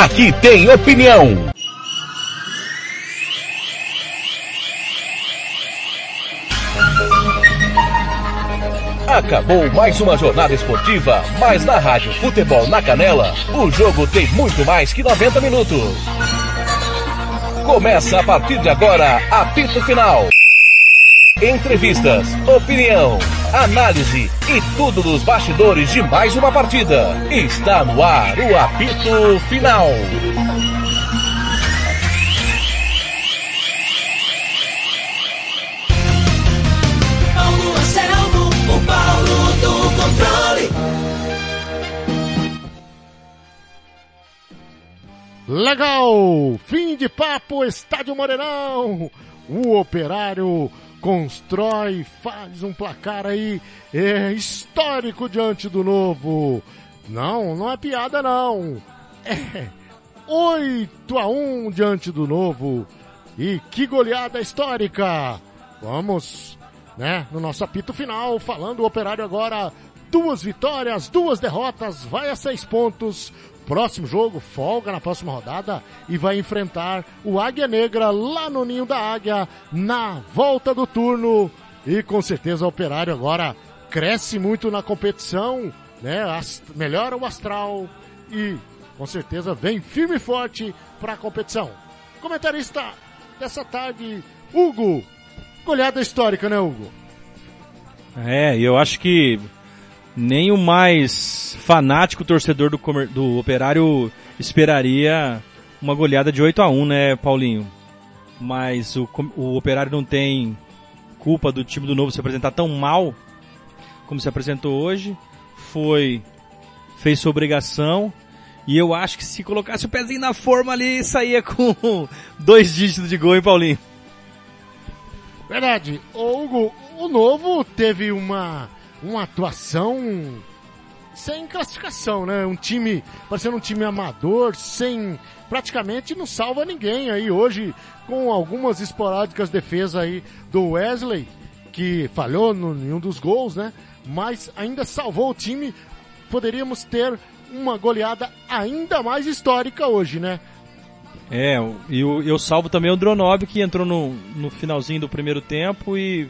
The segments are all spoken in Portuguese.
Aqui tem opinião. Acabou mais uma jornada esportiva, mas na Rádio Futebol na Canela, o jogo tem muito mais que 90 minutos. Começa a partir de agora, apito final. Entrevistas, opinião, análise e tudo dos bastidores de mais uma partida. Está no ar o apito final. Paulo Anselmo, o Paulo do controle. Legal! Fim de papo, Estádio Moreirão! O operário constrói, faz um placar aí é, histórico diante do novo. Não, não é piada não. É 8 a 1 diante do novo. E que goleada histórica! Vamos, né, no nosso apito final, falando o operário agora. Duas vitórias, duas derrotas, vai a seis pontos. Próximo jogo, folga na próxima rodada e vai enfrentar o Águia Negra lá no Ninho da Águia na volta do turno. E com certeza o Operário agora cresce muito na competição, né? Ast- Melhora o astral e com certeza vem firme e forte para a competição. Comentarista dessa tarde, Hugo. Goleada histórica, né, Hugo? É, eu acho que nem o mais fanático torcedor do, comer- do Operário esperaria uma goleada de 8 a 1 né, Paulinho? Mas o, o Operário não tem culpa do time do Novo se apresentar tão mal como se apresentou hoje. Foi, fez sua obrigação. E eu acho que se colocasse o pezinho na forma ali, saía com dois dígitos de gol, hein, Paulinho? Verdade. Ô, Hugo, o novo teve uma, uma atuação sem classificação, né? Um time, parecendo um time amador, sem, praticamente não salva ninguém aí hoje, com algumas esporádicas defesas aí do Wesley, que falhou no, em um dos gols, né? Mas ainda salvou o time. Poderíamos ter uma goleada ainda mais histórica hoje, né? É, e o- eu salvo também o Dronob que entrou no, no finalzinho do primeiro tempo e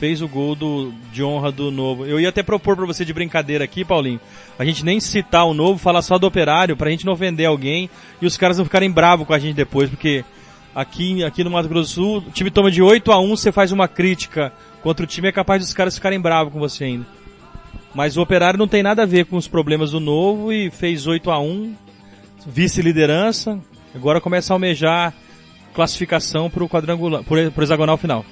fez o gol do, de honra do novo. Eu ia até propor pra você de brincadeira aqui, Paulinho, a gente nem citar o novo, falar só do operário, pra gente não ofender alguém e os caras não ficarem bravos com a gente depois, porque aqui, aqui no Mato Grosso do Sul, o time toma de 8 a 1 você faz uma crítica contra o time, é capaz dos caras ficarem bravos com você ainda. Mas o operário não tem nada a ver com os problemas do novo e fez 8 a 1 vice-liderança, agora começa a almejar classificação pro quadrangular, pro, pro hexagonal final.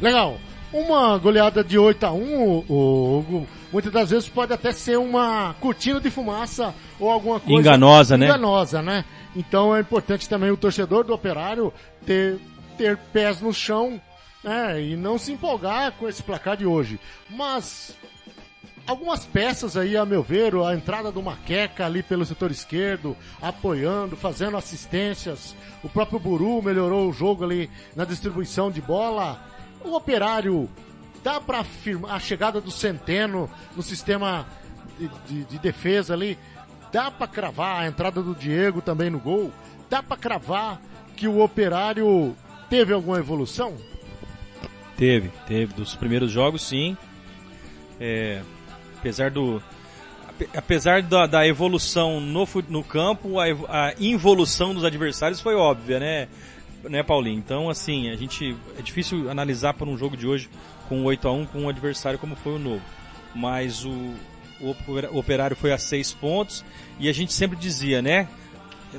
Legal. Uma goleada de 8 a 1 o, o Hugo, muitas das vezes pode até ser uma cortina de fumaça ou alguma coisa Enganosa, né? enganosa, né? Então é importante também o torcedor do Operário ter ter pés no chão, né, e não se empolgar com esse placar de hoje. Mas algumas peças aí, a meu ver, a entrada do Maqueca ali pelo setor esquerdo, apoiando, fazendo assistências. O próprio Buru melhorou o jogo ali na distribuição de bola. O Operário dá para afirmar a chegada do Centeno no sistema de, de- de defesa ali. Dá para cravar a entrada do Diego também no gol. Dá para cravar que o Operário teve alguma evolução? Teve, teve. Dos primeiros jogos, sim. É, apesar do. ape- Apesar da, da evolução no, no campo, a, a involução dos adversários foi óbvia, né, né, Paulinho? Então, assim, a gente. É difícil analisar por um jogo de hoje com 8 a 1 com um adversário como foi o novo. Mas o, o operário foi a 6 pontos e a gente sempre dizia, né?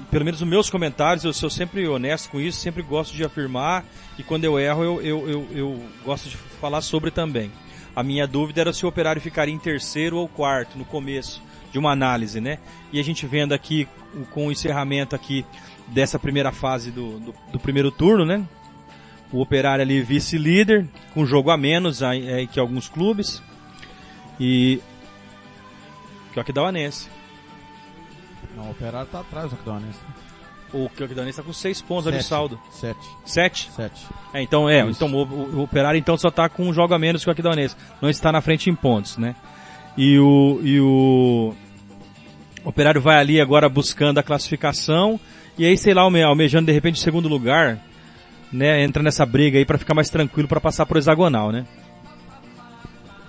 pelo menos nos meus comentários, eu sou sempre honesto com isso, sempre gosto de afirmar, e quando eu erro, eu, eu, eu, eu gosto de falar sobre também. A minha dúvida era se o operário ficaria em terceiro ou quarto, no começo de uma análise, né? E a gente vendo aqui, com o encerramento aqui dessa primeira fase do, do, do primeiro turno, né? O operário ali vice-líder, com jogo a menos aí, é, que alguns clubes, e... Que é o Aquidauanense. Não, o Operário tá atrás do Aquidauanense. O Aquidauanense tá com seis pontos ali o Sete. saldo. Sete. Sete? Sete. É, então é, Isso. então o, o- o Operário então só tá com um jogo a menos que o Aquidauanense. Não está na frente em pontos, né? E o e o O Operário vai ali agora buscando a classificação e aí, sei lá, alme- almejando de repente segundo lugar, né? Entra nessa briga aí pra ficar mais tranquilo pra passar pro hexagonal, né?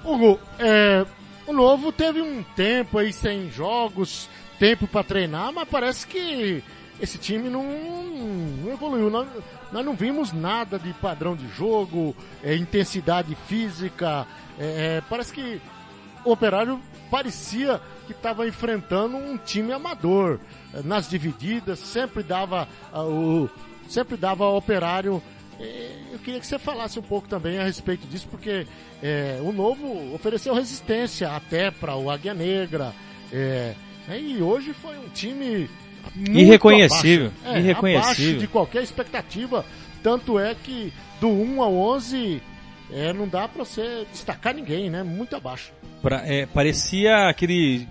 Hugo, é, o Novo teve um tempo aí sem jogos, tempo pra treinar, mas parece que esse time não, não evoluiu. Nós, nós não vimos nada de padrão de jogo, é, intensidade física. é, é, parece que o Operário parecia que estava enfrentando um time amador. É, Nas divididas, sempre dava ah, o sempre dava ao Operário. É, Eu queria que você falasse um pouco também a respeito disso, porque é, o Novo ofereceu resistência até para o Águia Negra. é, e hoje foi um time muito Irreconhecível, abaixo, é, irreconhecível. abaixo de qualquer expectativa. Tanto é que do 1 ao 11 é, não dá para você destacar ninguém, né? Muito abaixo. Pra- é, parecia aquele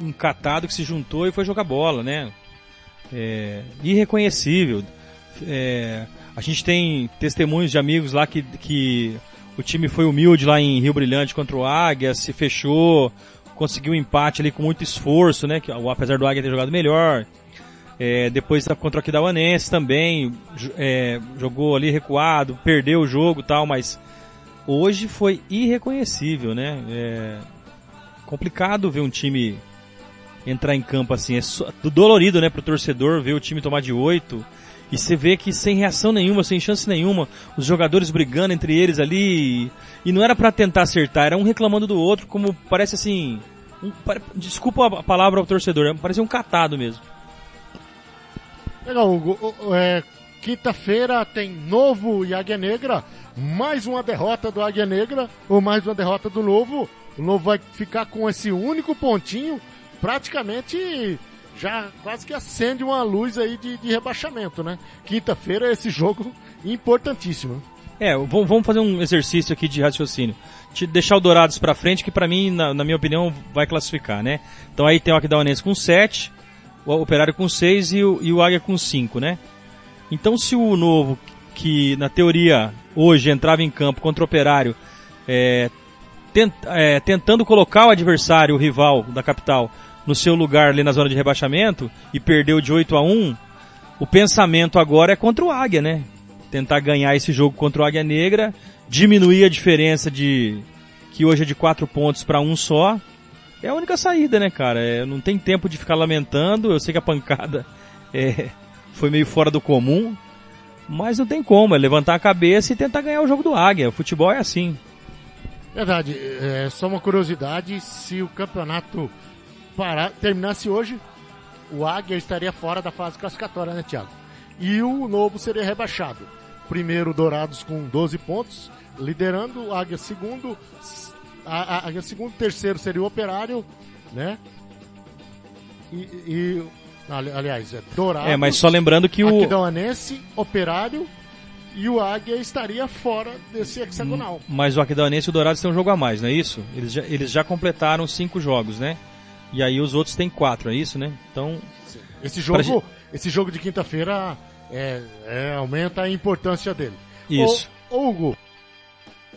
um catado que se juntou e foi jogar bola, né? É, irreconhecível. É, a gente tem testemunhos de amigos lá que, que o time foi humilde lá em Rio Brilhante contra o Águia, se fechou, conseguiu um empate ali com muito esforço, né? Que, apesar do Águia ter jogado melhor. É, depois contra o Aquidauanense também, é, jogou ali recuado, perdeu o jogo tal, mas hoje foi irreconhecível, né? É complicado ver um time entrar em campo assim, é dolorido, né, pro torcedor ver o time tomar de oito e você vê que sem reação nenhuma, sem chance nenhuma, os jogadores brigando entre eles ali e, não era pra tentar acertar, era um reclamando do outro, como parece assim, um- desculpa a palavra ao torcedor, parece um catado mesmo. Legal, Hugo. É, Quinta-feira tem novo e Águia Negra. Mais uma derrota do Águia Negra, ou mais uma derrota do Novo. O Novo vai ficar com esse único pontinho, praticamente já quase que acende uma luz aí de, de rebaixamento, né? Quinta-feira esse jogo importantíssimo. É, vamos fazer um exercício aqui de raciocínio. Te- Deixar o Dourados pra frente, que pra mim, na, na minha opinião, vai classificar, né? Então aí tem o Aquidauanense com 7, o Operário com 6 e o, e o Águia com 5, né? Então se o Novo, que na teoria hoje entrava em campo contra o Operário, é, tent- é, tentando colocar o adversário, o rival da capital, no seu lugar ali na zona de rebaixamento e perdeu de 8 a 1, o pensamento agora é contra o Águia, né? Tentar ganhar esse jogo contra o Águia Negra, diminuir a diferença de que hoje é de 4 pontos para um só. É a única saída, né, cara? É, não tem tempo de ficar lamentando. Eu sei que a pancada é, foi meio fora do comum, mas não tem como. É levantar a cabeça e tentar ganhar o jogo do Águia. O futebol é assim. Verdade, é só uma curiosidade, se o campeonato parar, terminasse hoje, o Águia estaria fora da fase classificatória, né, Thiago? E o Novo seria rebaixado. Primeiro, Dourados com 12 pontos, liderando, o Águia segundo, a, a Águia segundo, terceiro seria o Operário, né? E, e ali- aliás, é Dourados, É, mas só lembrando que o, Aquidauanense, Operário e o Águia estaria fora desse hexagonal. Mas o Aquidauanense e o Dourados têm um jogo a mais, não é isso? Eles já, eles já completaram cinco jogos, né? E aí os outros têm quatro, é isso, né? Então, Esse Pra jogo, esse jogo de quinta-feira é, é, aumenta a importância dele. isso. Ô, Hugo,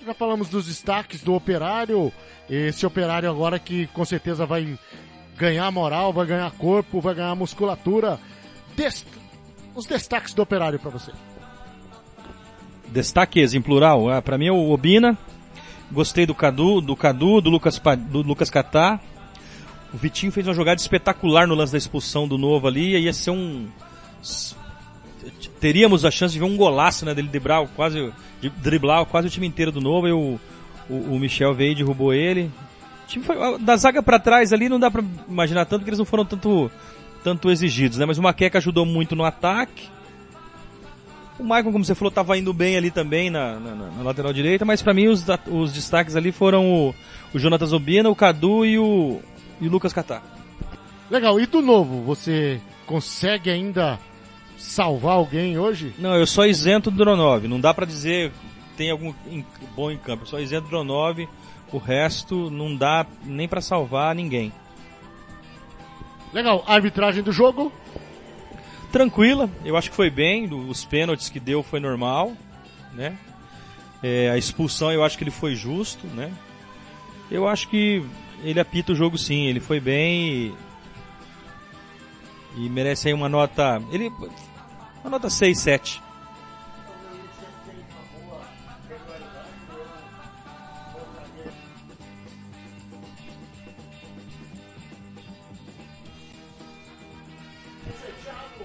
já falamos dos destaques do operário. Esse operário agora que com certeza vai ganhar moral, vai ganhar corpo, vai ganhar musculatura. Des- os destaques do operário para você. Destaques em plural. Ah, pra mim é o Obina. Gostei do Cadu, do Cadu, do Lucas, do Lucas Catá. O Vitinho fez uma jogada espetacular no lance da expulsão do novo ali. Ia ser um. Teríamos a chance de ver um golaço, né? Dele driblar quase, de driblar quase o time inteiro do novo. E o, o, o Michel veio e derrubou ele. Foi, da zaga pra trás ali não dá pra imaginar tanto que eles não foram tanto, tanto exigidos, né? Mas o Maqueca ajudou muito no ataque. O Michael, como você falou, estava indo bem ali também na, na- na lateral direita, mas para mim os, os destaques ali foram o, o Jonathan Zobina, o Cadu e o, e o Lucas Catar. Legal, e do novo, você consegue ainda salvar alguém hoje? Não, eu sou isento do Dronov, não dá para dizer tem algum bom em campo, eu sou isento do Dronov, o resto não dá nem para salvar ninguém. Legal, arbitragem do jogo. Tranquila, eu acho que foi bem, os pênaltis que deu foi normal, né? É, a expulsão eu acho que ele foi justo, né? Eu acho que ele apita o jogo sim, ele foi bem e E merece aí uma nota. Ele. Uma nota 6, 7.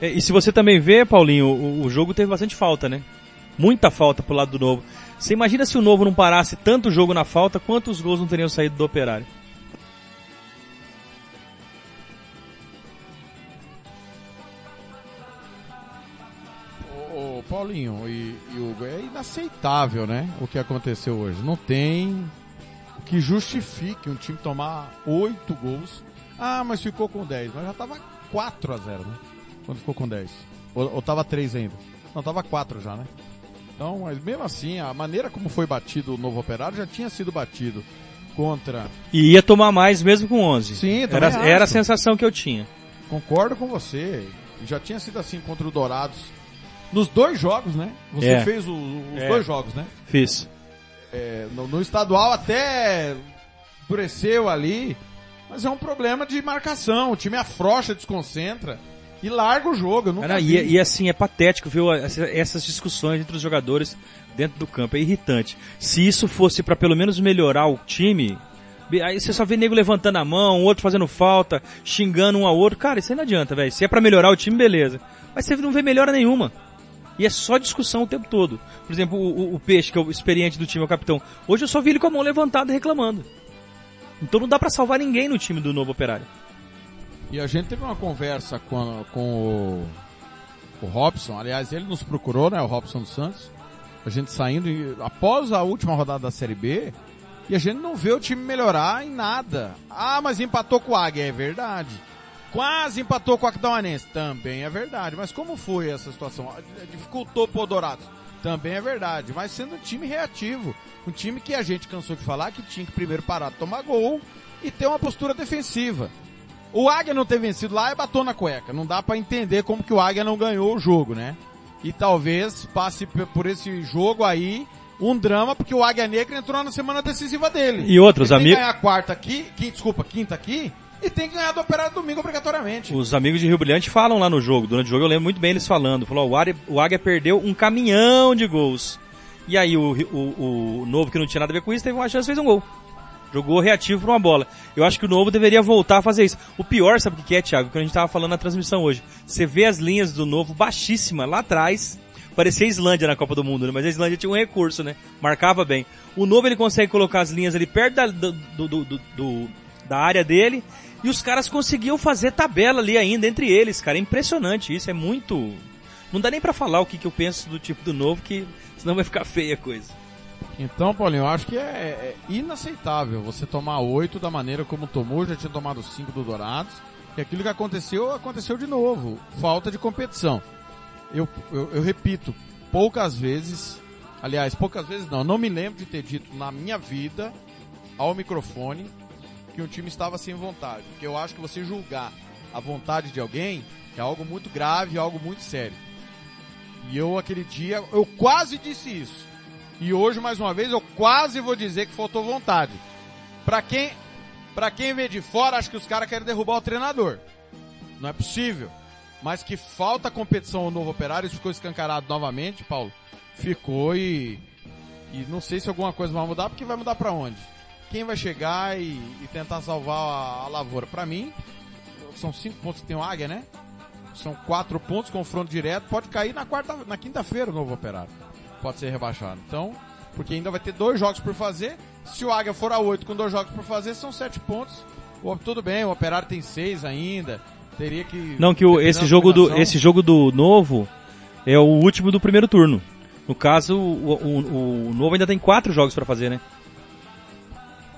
É, E se você também vê, Paulinho, o, o jogo teve bastante falta, né? Muita falta pro lado do Novo. Você imagina se o Novo não parasse tanto jogo na falta, quantos gols não teriam saído do Operário? Paulinho e, e Hugo, é inaceitável, né? O que aconteceu hoje. Não tem o que justifique um time tomar oito gols. Ah, mas ficou com 10. Mas já tava 4 a 0 né? Quando ficou com 10. Ou, ou tava 3 ainda. Não, tava 4 já, né? Então, mas mesmo assim, a maneira como foi batido o novo operário já tinha sido batido contra. E ia tomar mais mesmo com 11. Sim, era, acho. era a sensação que eu tinha. Concordo com você. Já tinha sido assim contra o Dourados. Nos dois jogos, né? Você É. fez o- os É. dois jogos, né? Fiz. É, no, no estadual até endureceu ali, mas é um problema de marcação. O time afrouxa, desconcentra e larga o jogo. Eu Cara, e, e assim, é patético ver essa- essas discussões entre os jogadores dentro do campo. É irritante. Se isso fosse pra pelo menos melhorar o time, aí você só vê nego levantando a mão, outro fazendo falta, xingando um ao outro. Cara, isso aí não adianta, velho. Se é pra melhorar o time, beleza. Mas você não vê melhora nenhuma. E é só discussão o tempo todo. Por exemplo, o, o- o Peixe, que é o experiente do time, é o capitão. Hoje eu só vi ele com a mão levantada reclamando. Então não dá pra salvar ninguém no time do novo operário. E a gente teve uma conversa com, com o, o Robson. Aliás, ele nos procurou, né? O Robson dos Santos. A gente saindo e- após a última rodada da Série B. E a gente não vê o time melhorar em nada. Ah, mas empatou com o Águia, é verdade. Quase empatou com o Aquidauanense, também é verdade. Mas como foi essa situação? Dificultou pro Dourados, também é verdade. Mas sendo um time reativo, um time que a gente cansou de falar que tinha que primeiro parar de tomar gol e ter uma postura defensiva. O Águia não ter vencido lá é batom na cueca. Não dá pra entender como que o Águia não ganhou o jogo, né? E talvez passe por esse jogo aí um drama, porque o Águia Negra entrou na semana decisiva dele. E outros amigos. que ganhar a quarta aqui, quinta, desculpa, quinta aqui, e tem que ganhar do Operário domingo obrigatoriamente. Os amigos de Rio Brilhante falam lá no jogo. Durante o jogo eu lembro muito bem eles falando. Falou, o Águia, o Águia perdeu um caminhão de gols. E aí o, o, o Novo, que não tinha nada a ver com isso, teve uma chance e fez um gol. Jogou reativo pra uma bola. Eu acho que o Novo deveria voltar a fazer isso. O pior, sabe o que é, Thiago? Que a gente tava falando na transmissão hoje. Você vê as linhas do Novo baixíssima lá atrás. Parecia Islândia na Copa do Mundo, né? Mas a Islândia tinha um recurso, né? Marcava bem. O Novo ele consegue colocar as linhas ali perto da, do, do- do- do- da área dele. E os caras conseguiam fazer tabela ali ainda entre eles, cara. É impressionante isso, é muito. Não dá nem pra falar o que, que eu penso do tipo do novo, que senão vai ficar feia a coisa. Então, Paulinho, eu acho que é, é inaceitável você tomar oito da maneira como tomou, já tinha tomado cinco do Dourados, e aquilo que aconteceu, aconteceu de novo. Falta de competição. Eu, eu, eu repito, poucas vezes, aliás, poucas vezes não, não me lembro de ter dito na minha vida, ao microfone, que um time estava sem vontade. Porque eu acho que você julgar a vontade de alguém é algo muito grave, algo muito sério. E eu, aquele dia, eu quase disse isso. E hoje, mais uma vez, eu quase vou dizer que faltou vontade. Pra quem, pra quem vê de fora, acho que os caras querem derrubar o treinador. Não é possível. Mas que falta competição ao novo operário, isso ficou escancarado novamente, Paulo. Ficou e, e não sei se alguma coisa vai mudar, porque vai mudar pra onde? Quem vai chegar e, e tentar salvar a, a lavoura? Pra mim, são cinco pontos que tem o Águia, né? São quatro pontos, confronto direto, pode cair na quarta, na quinta-feira o novo operário pode ser rebaixado. Então, porque ainda vai ter dois jogos por fazer. Se o Águia for a oito com dois jogos por fazer, são sete pontos. O, tudo bem, o Operário tem seis ainda. Teria que. Não, que o, esse jogo do esse jogo do novo é o último do primeiro turno. No caso, o, o, o novo ainda tem quatro jogos pra fazer, né?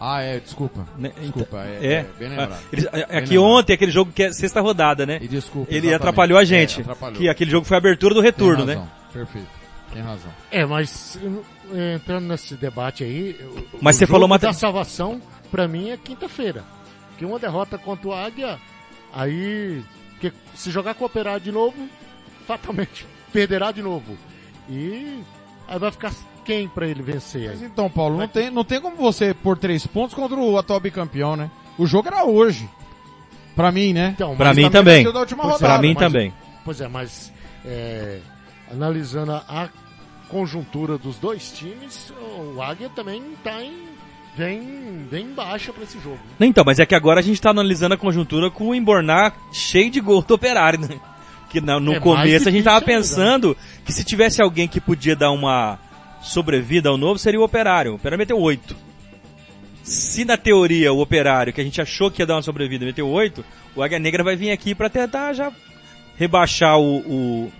Ah, é, desculpa. Né? Desculpa, é, É. é, bem lembrado. Ah, eles- é- é Bem que lembrado. ontem aquele jogo que é sexta rodada, né? E desculpa. Ele atrapalhou a É, gente. atrapalhou. que aquele jogo foi a abertura do retorno, né? Perfeito. Tem razão. É, mas eh, entrando nesse debate aí. o- Mas o você jogo falou uma- da salvação, pra mim, é quinta-feira. Que uma derrota contra o Águia, aí. Que se jogar com o Operário de novo, fatalmente perderá de novo. E aí vai ficar quem pra ele vencer Mas então, Paulo, não tem, não tem como você pôr três pontos contra o atual bicampeão, né? O jogo era hoje. Pra mim, né? Então, Pra mim vai também. é, rodada. Pra mim mas- também. Pois é, mas é, analisando a, conjuntura dos dois times, o Águia também tá em bem, bem baixa pra esse jogo. Então, mas é que agora a gente tá analisando a conjuntura com o Embornar cheio de gol do operário, né? Que na- no É começo a gente tava ainda, pensando que se tivesse alguém que podia dar uma sobrevida ao novo, seria o operário. O operário meteu 8. Se na teoria o operário, que a gente achou que ia dar uma sobrevida, meteu 8, o Águia Negra vai vir aqui pra tentar já rebaixar o, o,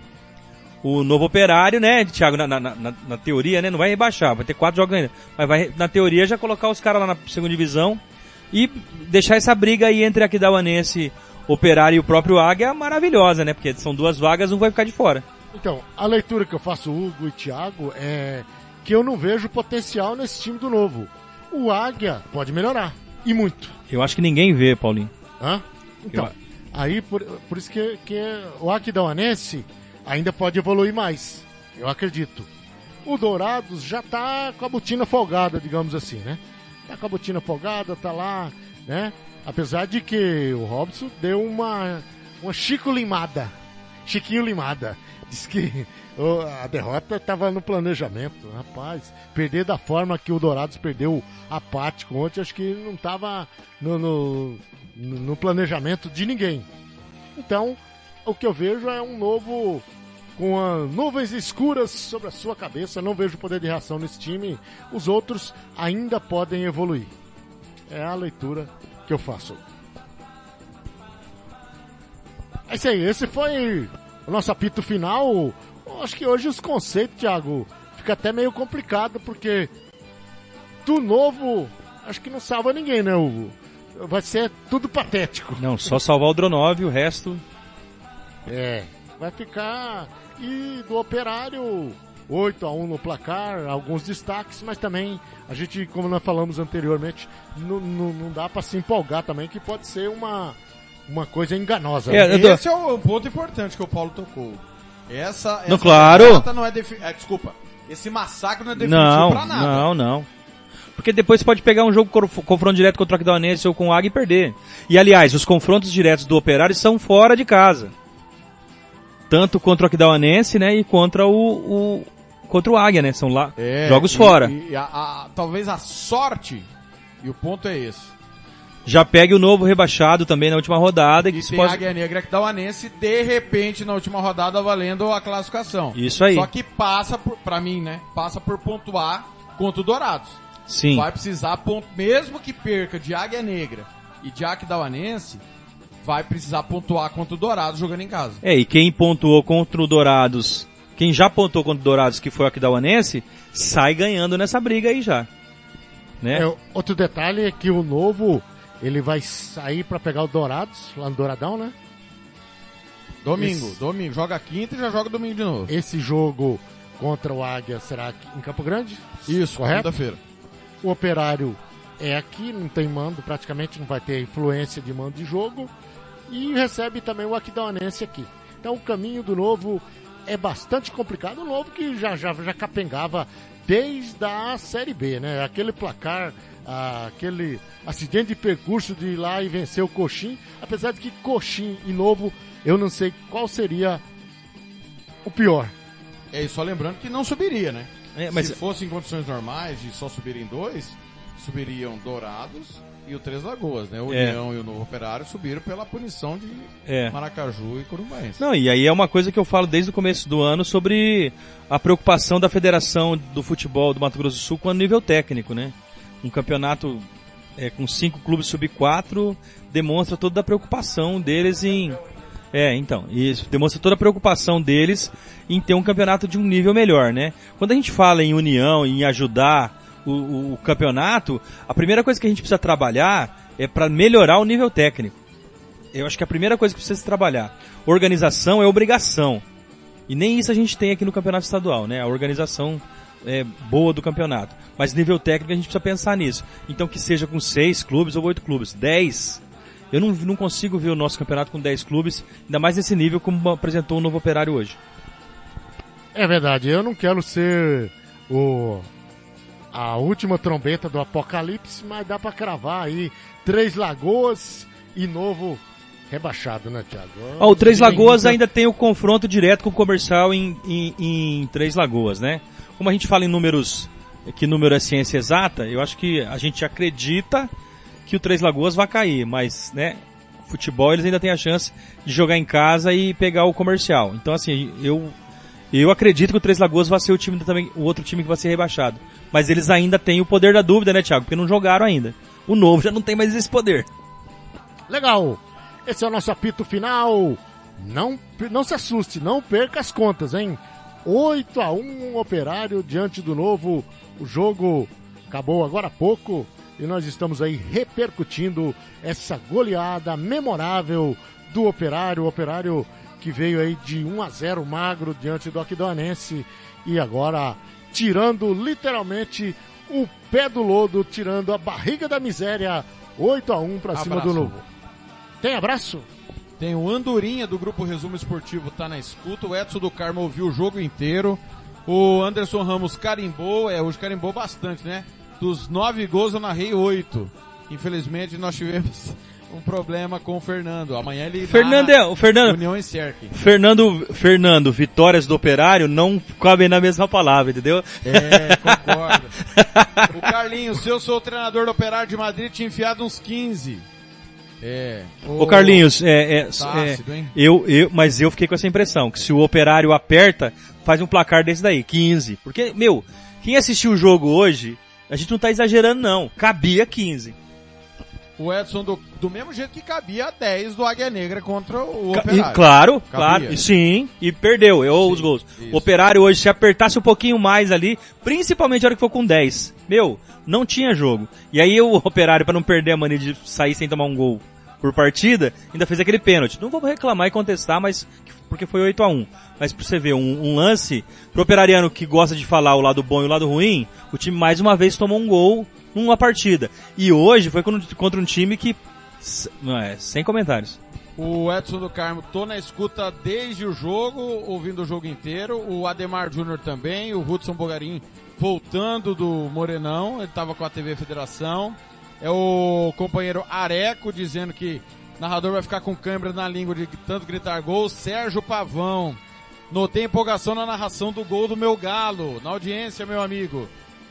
o novo operário, né, Thiago, na, na, na, na teoria, né, não vai rebaixar, vai ter quatro jogos ainda, mas vai, na teoria, já colocar os caras lá na segunda divisão e deixar essa briga aí entre Aquidauanense, Operário e o próprio Águia maravilhosa, né, porque são duas vagas, um vai ficar de fora. Então, a leitura que eu faço, Hugo e Thiago, é que eu não vejo potencial nesse time do novo. O Águia pode melhorar, e muito. Eu acho que ninguém vê, Paulinho. Hã? Então, Eu- aí por, por isso que, que o Aquidauanense ainda pode evoluir mais. Eu acredito. O Dourados já tá com a botina folgada, digamos assim, né? Tá com a botina folgada, tá lá, né? Apesar de que o Robson deu uma, uma Chico limada. Chiquinho limada. Diz que a derrota tava no planejamento. Rapaz, perder da forma que o Dourados perdeu apático ontem, acho que não tava no, no, no planejamento de ninguém. Então, o que eu vejo é um novo. Com ah, nuvens escuras sobre a sua cabeça, não vejo poder de reação nesse time. Os outros ainda podem evoluir. É a leitura que eu faço. É isso aí, esse foi o nosso apito final. Eu acho que hoje os conceitos, Thiago, fica até meio complicado, porque do novo, acho que não salva ninguém, né, Hugo? Vai ser tudo patético. Não, só salvar o Dronov, o resto... É, vai ficar. E do operário, 8 a 1 no placar, alguns destaques, mas também a gente, como nós falamos anteriormente, não, não, não dá pra se empolgar também, que pode ser uma, uma coisa enganosa. É, né? tô- Esse é o ponto importante que o Paulo tocou. Essa, essa Não, claro. não é defi- é, desculpa. Esse massacre não é definitivo Não, pra nada. não, não. Porque depois você pode pegar um jogo confronto direto contra o Aquidauanense ou com o Águia e perder. E aliás, os confrontos diretos do Operário são fora de casa. Tanto contra o Aquidauanense, né, e contra o, o contra o Águia, né? São lá É, jogos e- fora. E, a- a- talvez a sorte, e o ponto é esse. Já pegue o novo rebaixado também na última rodada. Que E se tem pode... Águia Negra que dá o Anense, de repente, na última rodada, valendo a classificação. Isso aí. Só que passa por, pra mim, né? Passa por pontuar contra o Dourados. Sim. Vai precisar, mesmo que perca de Águia Negra e de Aquidauanense, vai precisar pontuar contra o Dourados jogando em casa. É, e quem pontuou contra o Dourados, quem já pontuou contra o Dourados, que foi o Aquidauanense, sai ganhando nessa briga aí já. Né? É, outro detalhe é que o novo, ele vai sair pra pegar o Dourados, lá no Douradão, né? Domingo, Esse- domingo. Joga quinta e já joga domingo de novo. Esse jogo contra o Águia será aqui em Campo Grande? Isso, correto? quinta-feira. O operário é aqui, não tem mando, praticamente não vai ter influência de mando de jogo. E recebe também o Aquidauanense aqui. Então o caminho do novo é bastante complicado. O novo que já, já, já capengava desde a Série B, né? Aquele placar, ah, aquele acidente de percurso de ir lá e vencer o Coxim. Apesar de que Coxim e Novo, eu não sei qual seria o pior. É, e só lembrando que não subiria, né? É, mas Se fosse em condições normais de só subirem dois, subiriam Dourados e o Três Lagoas, né? O É. União e o Novo Operário subiram pela punição de É. Maracaju e Corumbaense. Não, e aí é uma coisa que eu falo desde o começo do ano sobre a preocupação da Federação do Futebol do Mato Grosso do Sul com o nível técnico, né? Um campeonato é, com cinco clubes sub-4 demonstra toda a preocupação deles em... É, então, isso demonstra toda a preocupação deles em ter um campeonato de um nível melhor, né? Quando a gente fala em união, em ajudar o, o- campeonato, a primeira coisa que a gente precisa trabalhar é para melhorar o nível técnico. Eu acho que a primeira coisa que precisa se trabalhar. Organização é obrigação. E nem isso a gente tem aqui no campeonato estadual, né? A organização é boa do campeonato. Mas nível técnico a gente precisa pensar nisso. Então que seja com seis clubes ou oito clubes. Dez. Eu não, não consigo ver o nosso campeonato com dez clubes, ainda mais nesse nível como apresentou o novo operário hoje. É verdade, eu não quero ser o a última trombeta do apocalipse, mas dá pra cravar aí Três Lagoas e Novo rebaixado, né, Thiago? Ó, o Três Lagoas ainda tem o confronto direto com o comercial em, em, em Três Lagoas, né? Como a gente fala em números, que número é ciência exata, eu acho que a gente acredita que o Três Lagoas vai cair, mas, né, futebol eles ainda têm a chance de jogar em casa e pegar o comercial. Então, assim, eu, eu acredito que o Três Lagoas vai ser o time também, o outro time que vai ser rebaixado. Mas eles ainda têm o poder da dúvida, né, Thiago? Porque não jogaram ainda. O novo já não tem mais esse poder. Legal. Esse é o nosso apito final. Não, não se assuste, não perca as contas, hein? 8 a 1 Operário diante do Novo. O jogo acabou agora há pouco e nós estamos aí repercutindo essa goleada memorável do Operário, o Operário que veio aí de 1 a 0 magro diante do Aquidauanense e agora tirando literalmente o pé do lodo, tirando a barriga da miséria, 8 a 1 para cima do. Novo. Tem abraço? Tem o Andorinha do Grupo Resumo Esportivo, tá na escuta. O Edson do Carmo ouviu o jogo inteiro. O Anderson Ramos carimbou, é, hoje carimbou bastante, né? Dos nove gols eu narrei oito. Infelizmente nós tivemos um problema com o Fernando. Amanhã ele é, o Fernando, União em Cerque. Fernando, Fernando, vitórias do Operário não cabem na mesma palavra, entendeu? É, concordo. o Carlinhos, se eu sou o treinador do Operário de Madrid, tinha enfiado uns 15. É. Ô Carlinhos, é, é, Tá é, ácido, hein? eu, eu, mas eu fiquei com essa impressão, que se o Operário aperta, faz um placar desse daí, 15. Porque, meu, quem assistiu o jogo hoje, a gente não tá exagerando não, cabia 15. O Edson do, do mesmo jeito que cabia 10 do Águia Negra contra o Ca- Operário. e, claro, Cabia. claro, e sim, e perdeu, errou Sim, os gols. isso. O Operário hoje, se apertasse um pouquinho mais ali, principalmente a hora que for com 10, meu, não tinha jogo. E aí o Operário, pra não perder a mania de sair sem tomar um gol por partida, ainda fez aquele pênalti. Não vou reclamar e contestar, mas porque foi 8 a 1 Mas pra você ver, um, um lance, pro operariano que gosta de falar o lado bom e o lado ruim, o time mais uma vez tomou um gol numa partida. E hoje foi contra um time que, não é, sem comentários. O Edson do Carmo, tô na escuta desde o jogo, ouvindo o jogo inteiro. O Ademar Júnior também, o Hudson Bogarim voltando do Morenão, ele tava com a TV Federação. É o companheiro Areco dizendo que narrador vai ficar com câimbra na língua de tanto gritar gol. Sérgio Pavão, notei empolgação na narração do gol do meu galo, na audiência, meu amigo.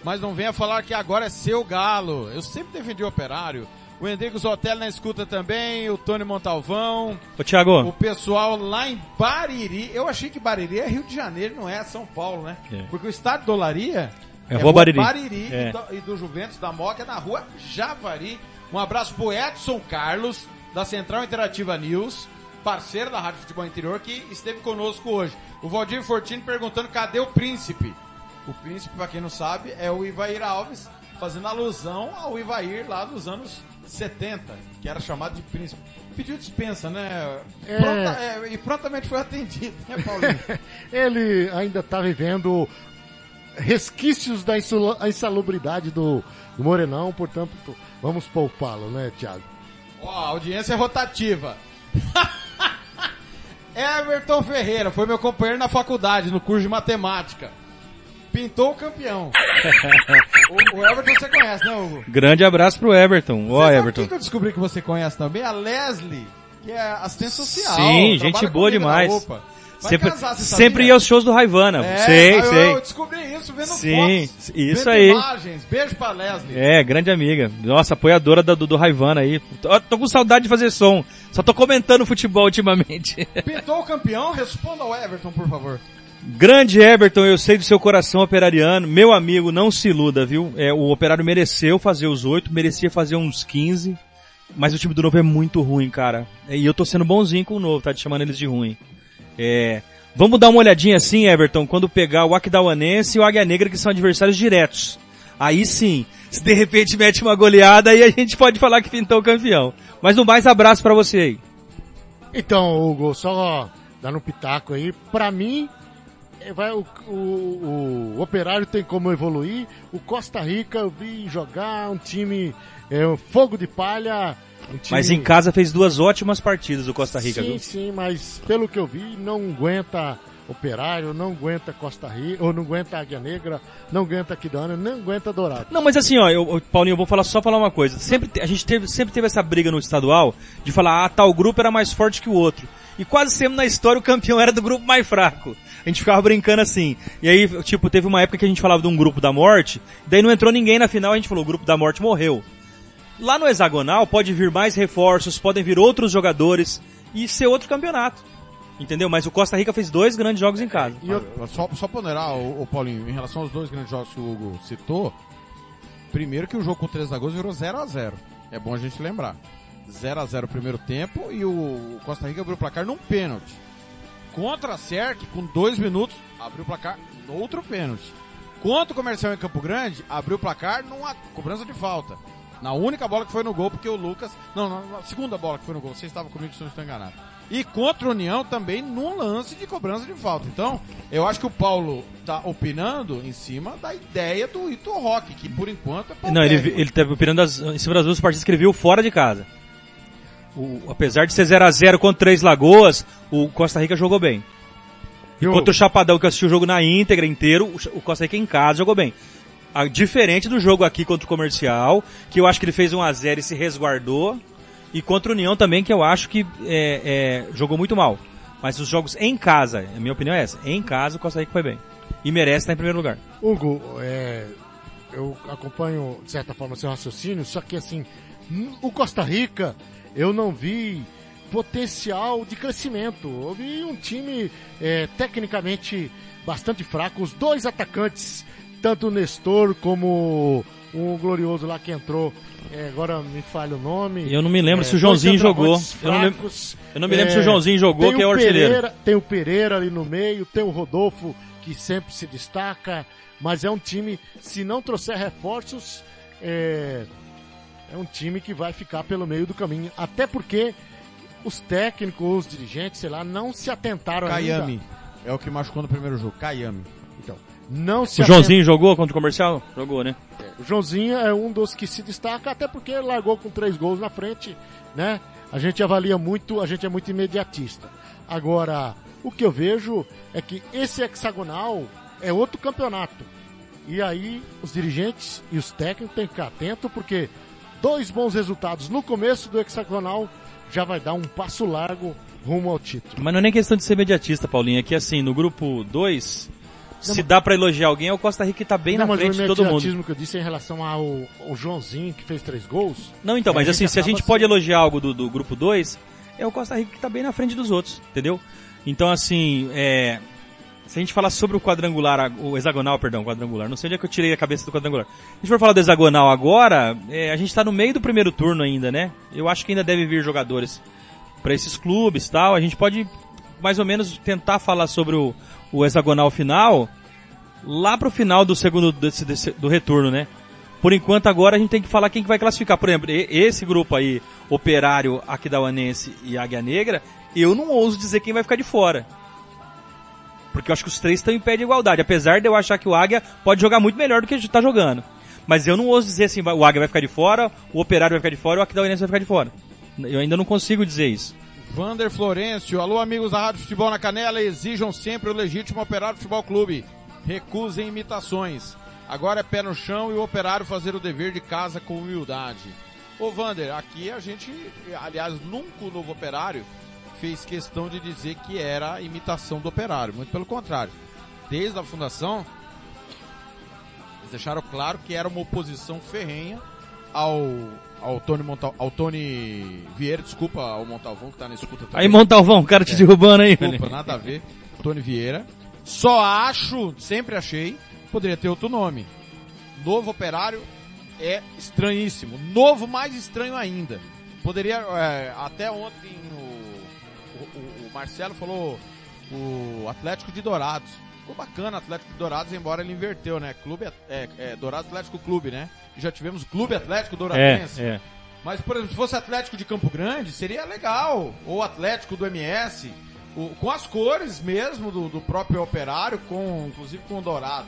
Mas não venha falar que agora é seu galo. Eu sempre defendi o operário. O Endrigo Zotelli na escuta também, o Tony Montalvão, Ô Thiago, o pessoal lá em Bariri. Eu achei que Bariri é Rio de Janeiro, não é São Paulo, né? É. Porque o estádio do Olaria É Rua Bariri. e, É. do, e do Juventus da Moca é na rua Javari. Um abraço pro Edson Carlos, da Central Interativa News, parceiro da Rádio Futebol Interior, que esteve conosco hoje. O Valdir Fortini perguntando cadê o príncipe. O príncipe, pra quem não sabe, é o Ivair Alves, fazendo alusão ao Ivair lá dos anos 70, que era chamado de príncipe. Pediu dispensa, né? É. Pronta- é, e prontamente foi atendido, né, Paulinho? Ele ainda tá vivendo resquícios da insalubridade do, do Morenão, portanto, vamos poupá-lo, né, Thiago? Ó, a audiência é rotativa. Everton Ferreira foi meu companheiro na faculdade, no curso de matemática. Pintou o campeão. o, o Everton você conhece, né, Hugo? grande abraço pro Everton. Ó, sabe Everton. que eu descobri que você conhece também? A Leslie, que é assistente social. Sim, gente boa demais. Vai Sempre, casar, sempre ia aos shows do Raivana. É, sei, eu, sei. eu descobri isso vendo Sim, fotos. isso vendo aí. imagens. Beijo pra Leslie. É, grande amiga. Nossa, apoiadora da- do, do Raivana aí. Tô, tô com saudade de fazer som. Só tô comentando futebol ultimamente. Pintou o campeão? Responda ao Everton, por favor. Grande Everton, eu sei do seu coração operariano. Meu amigo, não se iluda, viu? É, o operário mereceu fazer os oito, merecia fazer uns 15. Mas o time do novo é muito ruim, cara. E eu tô sendo bonzinho com o novo, tá te chamando eles de ruim. É, vamos dar uma olhadinha assim, Everton, quando pegar o Aquidauanense e o Águia Negra, que são adversários diretos. Aí sim, se de repente mete uma goleada, aí a gente pode falar que pintou o campeão. Mas no mais, abraço pra você aí. Então, Hugo, só dando um pitaco aí, pra mim, vai, o, o, o Operário tem como evoluir, o Costa Rica eu vi jogar um time, é, um fogo de palha, um time... Mas em casa fez duas ótimas partidas o Costa Rica, sim, viu? sim, mas pelo que eu vi, não aguenta Operário, não aguenta Costa Rica, ou não aguenta Águia Negra, não aguenta Aquidana, não aguenta Dourado. Não, mas assim, ó, eu, Paulinho, eu vou falar só falar uma coisa. Sempre, a gente teve, sempre teve essa briga no estadual de falar, ah, tal grupo era mais forte que o outro. E quase sempre na história o campeão era do grupo mais fraco. A gente ficava brincando assim. E aí, tipo, teve uma época que a gente falava de um grupo da morte, daí não entrou ninguém na final, a gente falou, o grupo da morte morreu. Lá no hexagonal pode vir mais reforços, podem vir outros jogadores e ser outro campeonato. Entendeu? Mas o Costa Rica fez dois grandes jogos em casa. E eu, Só, só ponderar, o, Paulinho, em relação aos dois grandes jogos que o Hugo citou, primeiro que o jogo com o 3 da virou 0x0. É bom a gente lembrar. 0x0 o primeiro tempo e o Costa Rica abriu o placar num pênalti. Contra a Cerc, com dois minutos, abriu o placar no outro pênalti. Contra o Comercial em Campo Grande, abriu o placar numa cobrança de falta. Na única bola que foi no gol, porque o Lucas... Não, na, segunda bola que foi no gol. Você estava comigo se não estou enganado. E contra o União também num lance de cobrança de falta. Então, eu acho que o Paulo tá opinando em cima da ideia do Ito Rock, que por enquanto é Não, ele, ele teve opinando das- em cima das duas partidas que ele viu fora de casa. O- apesar de ser 0x0 contra Três Lagoas, o Costa Rica jogou bem. eu- Contra o Chapadão, que assistiu o jogo na íntegra inteiro, o o Costa Rica em casa jogou bem. A- diferente do jogo aqui contra o Comercial, que eu acho que ele fez 1x0 e se resguardou. E contra o União também, que eu acho que é, é, jogou muito mal. Mas os jogos em casa, a minha opinião é essa, em casa o Costa Rica foi bem. E merece estar em primeiro lugar. Hugo, é, eu acompanho, de certa forma, seu raciocínio, só que assim, o Costa Rica, eu não vi potencial de crescimento. Eu vi um time é, tecnicamente bastante fraco. Os dois atacantes, tanto o Nestor como o glorioso lá que entrou, é, agora me falha o nome. Eu não me lembro É, se o Joãozinho jogou. centroavantes Eu não lembro- fracos. eu não me lembro se o Joãozinho jogou, que é o artilheiro. Pereira, tem o Pereira ali no meio, tem o Rodolfo, que sempre se destaca, mas é um time, se não trouxer reforços, é, é um time que vai ficar pelo meio do caminho. Até porque os técnicos, os dirigentes, sei lá, não se atentaram Kayami. ainda. É o que machucou no primeiro jogo. Kayami. Então, não se O Joãozinho jogou contra o Comercial? Jogou, né? O Joãozinho é um dos que se destaca, até porque largou com três gols na frente, né? A gente avalia muito, a gente é muito imediatista. Agora, o que eu vejo é que esse hexagonal é outro campeonato. E aí, os dirigentes e os técnicos têm que ficar atentos, porque dois bons resultados no começo do hexagonal já vai dar um passo largo rumo ao título. Mas não é nem questão de ser imediatista, Paulinho. É que assim, no grupo 2, se dá pra elogiar alguém, é o Costa Rica que tá bem Não, na frente de todo mundo. que eu disse é em relação ao, ao Joãozinho, que fez três gols, Não, então, É, mas assim, se a gente assim. pode elogiar algo do, do grupo 2, é o Costa Rica que tá bem na frente dos outros, entendeu? Então, assim, é, se a gente falar sobre o quadrangular, o hexagonal, perdão, quadrangular, não sei onde é que eu tirei a cabeça do quadrangular. Se a gente for falar do hexagonal agora, é, a gente tá no meio do primeiro turno ainda, né? Eu acho que ainda deve vir jogadores para esses clubes tal. A gente pode mais ou menos tentar falar sobre o, o hexagonal final lá pro final do segundo desse- desse- do retorno, né? Por enquanto agora a gente tem que falar quem que vai classificar. Por exemplo, esse grupo aí, Operário, Aquidauanense e Águia Negra, eu não ouso dizer quem vai ficar de fora. Porque eu acho que os três estão em pé de igualdade. Apesar de eu achar que o Águia pode jogar muito melhor do que está jogando. Mas eu não ouso dizer assim, o Águia vai ficar de fora, o Operário vai ficar de fora o Aquidauanense vai ficar de fora. Eu ainda não consigo dizer isso. Vander Florencio, alô amigos da Rádio Futebol na Canela, exijam sempre o legítimo Operário Futebol Clube. Recusem imitações. Agora é pé no chão e o operário fazer o dever de casa com humildade. Ô Vander, aqui a gente, aliás, nunca o novo operário fez questão de dizer que era imitação do operário. Muito pelo contrário. Desde a fundação, eles deixaram claro que era uma oposição ferrenha ao, ao, Tony, Montal, ao Tony Vieira, desculpa ao Montalvão que tá na escuta também. Aí Montalvão, o cara te derrubando aí. Desculpa, nada a ver. Tony Vieira. Só acho, sempre achei, poderia ter outro nome. Novo Operário é estranhíssimo. Novo mais estranho ainda. Poderia, é, até ontem o Marcelo falou o Atlético de Dourados. Ficou bacana Atlético de Dourados, embora ele inverteu, né? Clube, é, é, Dourados Atlético Clube, né? E já tivemos Clube Atlético É, Douradense. é. Mas, por exemplo, se fosse Atlético de Campo Grande, seria legal. Ou Atlético do MS, o- com as cores mesmo do, do próprio operário, com, inclusive com o dourado.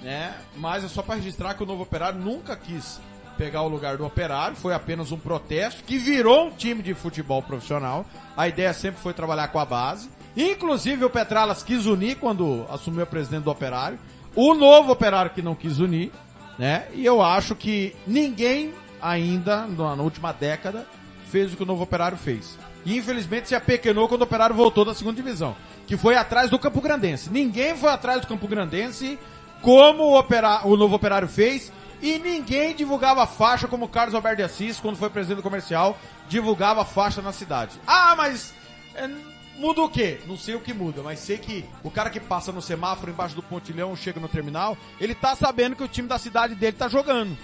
Né? Mas é só para registrar que o novo operário nunca quis pegar o lugar do operário, foi apenas um protesto que virou um time de futebol profissional. A ideia sempre foi trabalhar com a base. Inclusive o Petralas quis unir quando assumiu a presidente do Operário. O novo Operário que não quis unir, né? E eu acho que ninguém ainda, na última década, fez o que o novo Operário fez. E infelizmente se apequenou quando o Operário voltou da segunda divisão, que foi atrás do Campo Grandense. Ninguém foi atrás do Campo Grandense como o, opera- o novo Operário fez e ninguém divulgava faixa como Carlos Alberto de Assis, quando foi presidente do comercial, divulgava faixa na cidade. Ah, mas é, muda o quê? Não sei o que muda, mas sei que o cara que passa no semáforo embaixo do pontilhão, chega no terminal, ele tá sabendo que o time da cidade dele tá jogando.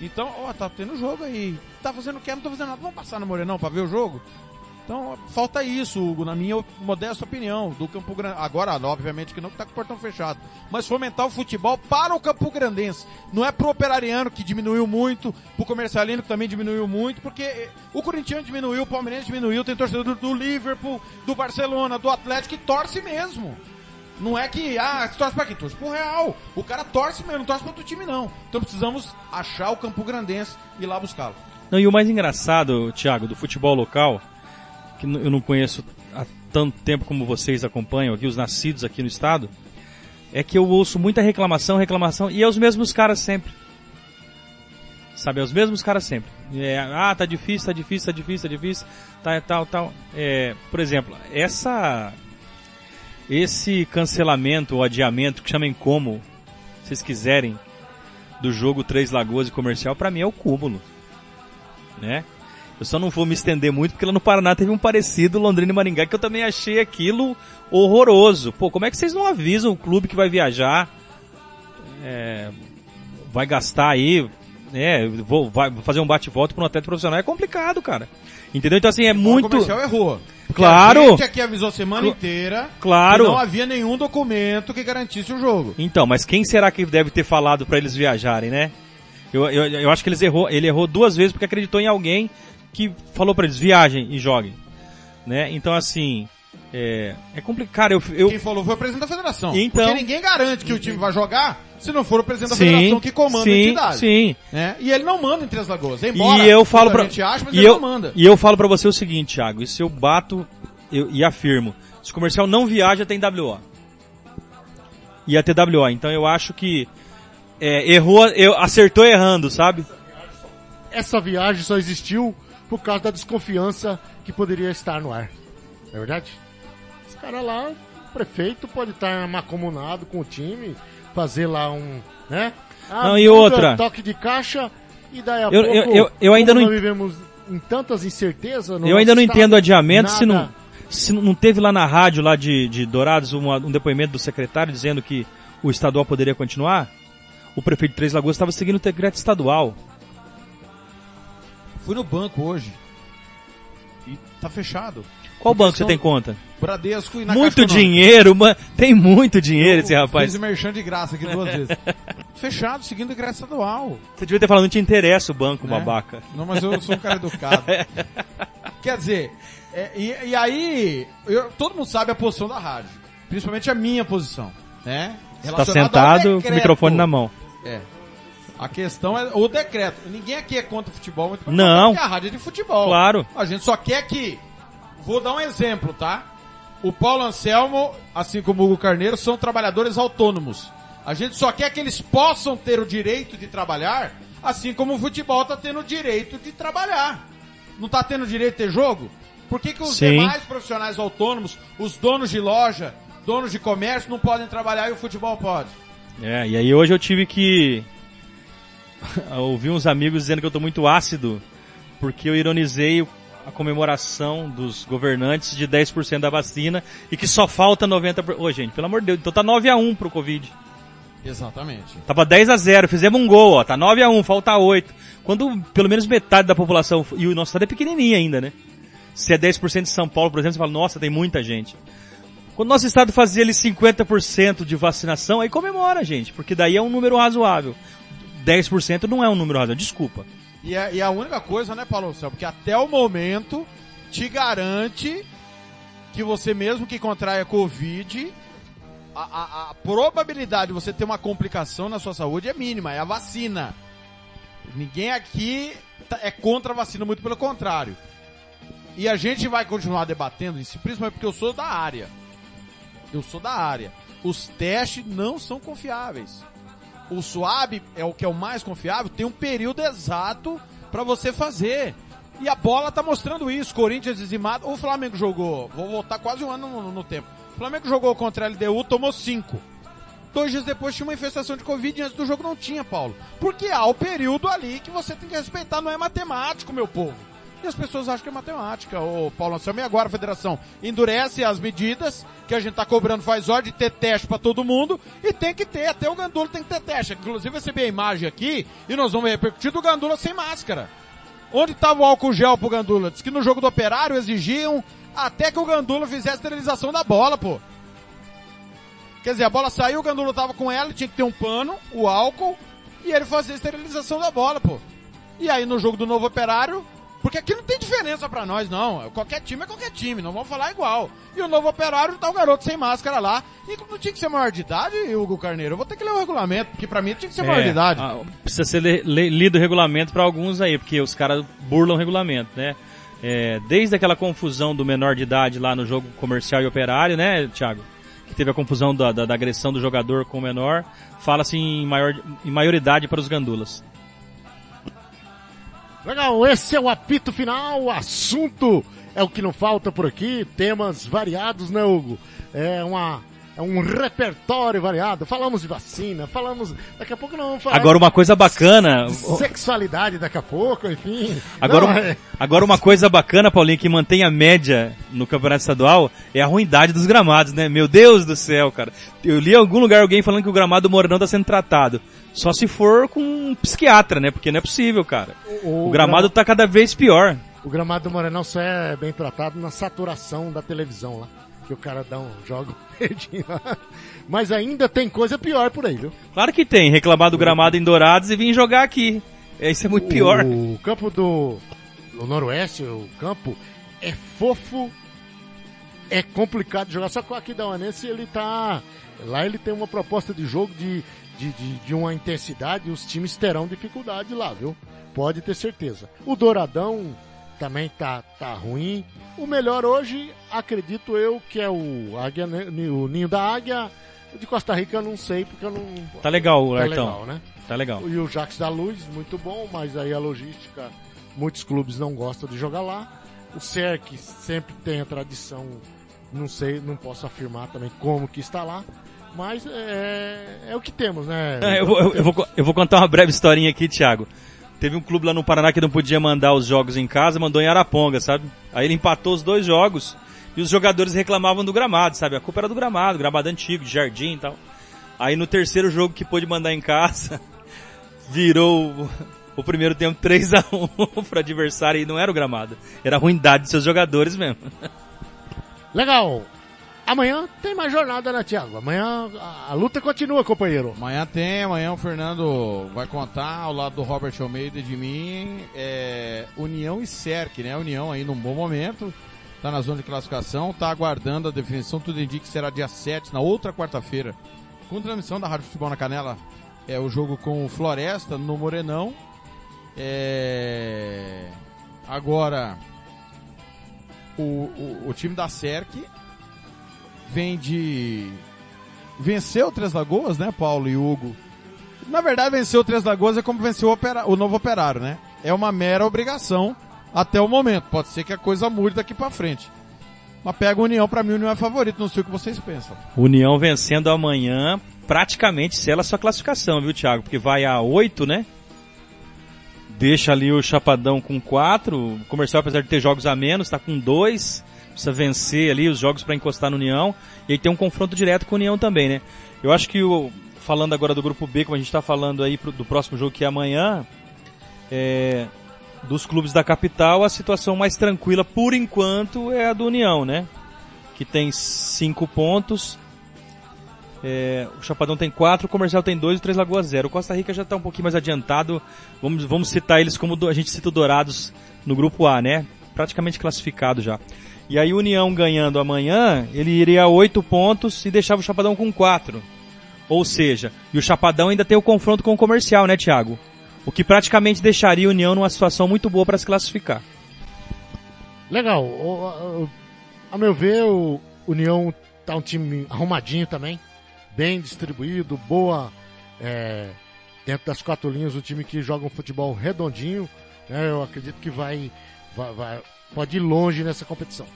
Então, ó, tá tendo jogo aí. Tá fazendo o quê? Não tô fazendo nada. Vamos passar no Morenão pra ver o jogo? Então, falta isso, Hugo, na minha modesta opinião, do Campo Grande. Agora, obviamente que não que tá com o portão fechado. Mas fomentar o futebol para o Campo Grandense. Não é pro operariano que diminuiu muito, pro comercialino que também diminuiu muito, porque eh, o corintiano diminuiu, o palmeirense diminuiu, tem torcedor do, Liverpool, do Barcelona, do Atlético que torce mesmo. Não é que, ah, você torce pra quem? Torce pro Real. O cara torce mesmo, não torce pra outro time não. Então precisamos achar o Campo Grandense e ir lá buscá-lo. Não, e o mais engraçado, Thiago, do futebol local, que eu não conheço há tanto tempo como vocês acompanham aqui, os nascidos aqui no estado, é que eu ouço muita reclamação, reclamação, e é os mesmos caras sempre. Sabe, é os mesmos caras sempre. É, ah, tá difícil, tá difícil, tá difícil, tá difícil, tá tal, tal. É, por exemplo, essa esse cancelamento ou adiamento, que chamem como vocês quiserem, do jogo Três Lagoas e Comercial, pra mim é o cúmulo né? Eu só não vou me estender muito porque lá no Paraná teve um parecido Londrina e Maringá que eu também achei aquilo horroroso. Pô, como é que vocês não avisam o clube que vai viajar, é, vai gastar aí, né? Vou, vai fazer um bate-volta para um atleta profissional é complicado, cara. Entendeu? Então assim é O muito, comercial errou. Porque Claro. A gente aqui avisou semana Cl- inteira Claro. não havia nenhum documento que garantisse o jogo. Então, mas quem será que deve ter falado para eles viajarem, né? Eu, eu, eu acho que eles errou, ele errou duas vezes porque acreditou em alguém que falou para eles viajem e joguem, né? Então assim, é, é complicado. Eu, eu, Quem falou foi o presidente da federação. Então- Porque ninguém garante que o time vai jogar se não for o presidente da sim, federação que comanda a sim, entidade. sim. Né? E ele não manda em Três Lagoas. Embora E eu falo pra, e eu, e eu falo para você o seguinte, Thiago, isso eu bato eu, e afirmo. Se o comercial não viaja, tem WO. E a TWO. Então eu acho que é, errou, eu, acertou errando, sabe? Essa viagem só existiu por causa da desconfiança que poderia estar no ar. Não é verdade? Os caras lá, o prefeito pode estar macomunado com o time, fazer lá um, né? Ah, Não, e outra? Toque de caixa e daí a Eu- pouco, eu- eu- eu ainda não nós vivemos em tantas incertezas no Eu ainda não nosso entendo estado, adiamento se nada- não, se não teve lá na rádio lá de, de Dourados uma- um depoimento do secretário dizendo que o estadual poderia continuar. O prefeito de Três Lagoas estava seguindo o decreto estadual. Fui no banco hoje. E tá fechado. Qual banco você tem conta? Bradesco e na muito Caixa dinheiro, mano. Tem muito dinheiro esse rapaz. Fiz merchan de graça aqui duas vezes. Fechado, seguindo o decreto estadual. Você devia ter falado, não te interessa o banco, né? babaca. Não, mas eu sou um cara educado. Quer dizer, é, e, e aí, eu- todo mundo sabe a posição da rádio. Principalmente a minha posição, né? Você tá sentado com o microfone na mão. É. A questão é o decreto. Ninguém aqui é contra o futebol, muito Não. porque a rádio é de futebol. Claro. A gente só quer que. Vou dar um exemplo, tá? O Paulo Anselmo, assim como o Hugo Carneiro, são trabalhadores autônomos. A gente só quer que eles possam ter o direito de trabalhar, assim como o futebol tá tendo o direito de trabalhar. Não tá tendo direito de ter jogo? Por que, que os Sim. demais profissionais autônomos, os donos de loja, donos de comércio, não podem trabalhar e o futebol pode? É, e aí hoje eu tive que ouvir uns amigos dizendo que eu tô muito ácido porque eu ironizei a comemoração dos governantes de 10% da vacina e que só falta 90%. Ô, gente, pelo amor de Deus, então tá 9 a 1 pro Covid. Exatamente. Tava 10 a 0, fizemos um gol, ó, tá 9 a 1, falta 8. Quando pelo menos metade da população, e o nosso estado é pequenininho ainda, né? Se é 10% de São Paulo, por exemplo, você fala, nossa, tem muita gente. Quando nosso estado fazia ali 50% de vacinação, aí comemora, gente, porque daí é um número razoável. 10% não é um número razoável, desculpa. E é, e a única coisa, né, Paulo Céu, porque até o momento te garante que você mesmo que contraia Covid, a, a- a probabilidade de você ter uma complicação na sua saúde é mínima, é a vacina. Ninguém aqui tá- é contra a vacina, muito pelo contrário. E a gente vai continuar debatendo isso, principalmente porque eu sou da área. Eu sou da área. Os testes não são confiáveis. O suave é o que é o mais confiável, tem um período exato para você fazer. E a bola tá mostrando isso. Corinthians dizimado. O Flamengo jogou, vou voltar quase um ano no, no tempo. O Flamengo jogou contra a LDU, tomou cinco. Dois dias depois tinha uma infestação de Covid e antes do jogo não tinha, Paulo. Porque há o período ali que você tem que respeitar, não é matemático, meu povo. As pessoas acham que é matemática, ô Paulo Anselmo. E agora a federação endurece as medidas que a gente tá cobrando faz hora de ter teste para todo mundo e tem que ter, até o Gandula tem que ter teste. Inclusive recebi a imagem aqui e nós vamos repercutir do Gandula sem máscara. Onde estava o álcool gel pro Gandula? Diz que no jogo do Operário exigiam até que o Gandula fizesse a esterilização da bola, pô. Quer dizer, a bola saiu, o Gandula tava com ela, tinha que ter um pano, o álcool, e ele fazia a esterilização da bola, pô. E aí no jogo do Novo Operário, porque aqui não tem diferença pra nós, não. Qualquer time é qualquer time, não vamos falar igual. E o Novo Operário tá o garoto sem máscara lá. E não tinha que ser maior de idade, Hugo Carneiro? Eu vou ter que ler o regulamento, porque pra mim tinha que ser maior de idade. ah, precisa ser le- le- lido o regulamento pra alguns aí, porque os caras burlam o regulamento, né? É, desde aquela confusão do menor de idade lá no jogo comercial e operário, né, Thiago? Que teve a confusão da, da- da agressão do jogador com o menor, fala-se em, maior, em maioridade para os gandulas. Legal, esse é o apito final, o assunto é o que não falta por aqui, temas variados, né, Hugo? É uma é um repertório variado. Falamos de vacina, falamos, daqui a pouco não vamos falar Agora uma coisa bacana, de sexualidade daqui a pouco, enfim. agora, Não, um- é- agora uma coisa bacana, Paulinho, que mantém a média no campeonato estadual é a ruindade dos gramados, né? Meu Deus do céu, cara. Eu li em algum lugar alguém falando que o gramado do Morenão tá sendo tratado. Só se for com um psiquiatra, né? Porque não é possível, cara. O gramado tá cada vez pior. O gramado do Morenão só é bem tratado na saturação da televisão lá. Que o cara dá um jogo verdinho lá. Mas ainda tem coisa pior por aí, viu? Claro que tem, reclamar do gramado em Dourados e vir jogar aqui. É, Isso é muito pior. O campo do o Noroeste, o campo, é fofo, é complicado de jogar. Só que o aqui da Uanense, ele tá... Lá ele tem uma proposta de jogo de, de, de, de uma intensidade os times terão dificuldade lá, viu? Pode ter certeza. O Douradão também tá, tá ruim. O melhor hoje, acredito eu, que é o, Águia, né? o Ninho da Águia. De Costa Rica eu não sei, porque eu não... Tá legal, Tá Artão. legal, né? Tá legal. E o Jax da Luz, muito bom, mas aí a logística, muitos clubes não gostam de jogar lá. O CERC sempre tem a tradição, não sei, não posso afirmar também como que está lá, mas é, é o que temos, né? É, eu, vou, eu, vou, eu vou contar uma breve historinha aqui, Thiago. Teve um clube lá no Paraná que não podia mandar os jogos em casa, mandou em Araponga, sabe? Aí ele empatou os dois jogos e os jogadores reclamavam do gramado, sabe? A culpa era do gramado, gramado antigo, de jardim e tal. Aí no terceiro jogo que pôde mandar em casa, virou o, o primeiro tempo 3 a 1 pro adversário e não era o gramado. Era a ruindade dos seus jogadores mesmo. Legal! Amanhã tem mais jornada, né, Thiago? Amanhã a, a luta continua, companheiro. Amanhã tem, amanhã o Fernando vai contar ao lado do Robert Almeida e de mim, é, União e Cerc, né? União aí num bom momento, tá na zona de classificação, tá aguardando a definição, tudo indica que será dia 7, na outra quarta-feira, com transmissão da Rádio Futebol na Canela, é o jogo com o Floresta no Morenão, é, agora o, o, o time da Cerc vem de venceu Três Lagoas, né, Paulo e Hugo? Na verdade, vencer o Três Lagoas é como vencer o, opera- o novo operário, né? É uma mera obrigação até o momento. Pode ser que a coisa mude daqui pra frente. Mas pega a União, pra mim, União é favorito. Não sei o que vocês pensam. União vencendo amanhã, praticamente sela sua classificação, viu, Thiago? Porque vai a 8, né? Deixa ali o Chapadão com 4. O comercial, apesar de ter jogos a menos, tá com 2. Precisa vencer ali os jogos para encostar no União. E aí tem um confronto direto com o União também, né? Eu acho que o, falando agora do grupo B, como a gente tá falando aí pro- do próximo jogo que é amanhã, é, dos clubes da capital, a situação mais tranquila por enquanto é a do União, né? Que tem 5 pontos. É, o Chapadão tem 4, o Comercial tem 2 e o Três Lagoas 0. O Costa Rica já está um pouquinho mais adiantado. Vamos, vamos citar eles como do- a gente cita o Dourados no grupo A, né? Praticamente classificado já. E aí União ganhando amanhã, ele iria a 8 pontos e deixava o Chapadão com 4. Ou seja, e o Chapadão ainda tem o confronto com o Comercial, né, Thiago? O que praticamente deixaria a União numa situação muito boa para se classificar. Legal. O- o- A meu ver, o União tá um time arrumadinho também, bem distribuído, boa, é, dentro das quatro linhas, um time que joga um futebol redondinho, né? Eu acredito que vai, vai, vai- pode ir longe nessa competição.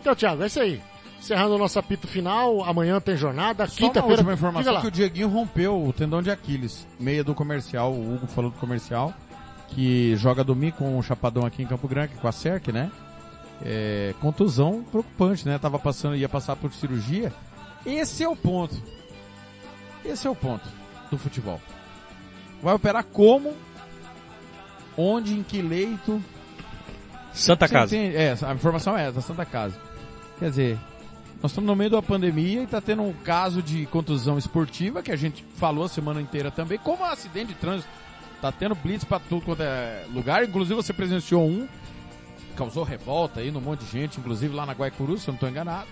Então, Thiago, é isso aí. Encerrando o nosso apito final, amanhã tem jornada, Só uma quinta-feira. última diga informação que o Dieguinho rompeu o tendão de Aquiles, meia do comercial, o Hugo falou do comercial, que joga domingo com o Chapadão aqui em Campo Grande, com a Cerc, né? É, contusão preocupante, né? Tava passando, ia passar por cirurgia. Esse é o ponto. Esse é o ponto do futebol. Vai operar como? Onde, em que leito? Santa Você Casa. entende? É, a informação é essa, Santa Casa. Quer dizer, nós estamos no meio da pandemia e está tendo um caso de contusão esportiva que a gente falou a semana inteira também, como um acidente de trânsito. Tá tendo blitz para tudo quanto é lugar, inclusive você presenciou um, causou revolta aí num monte de gente, inclusive lá na Guaicuru, se eu não estou enganado.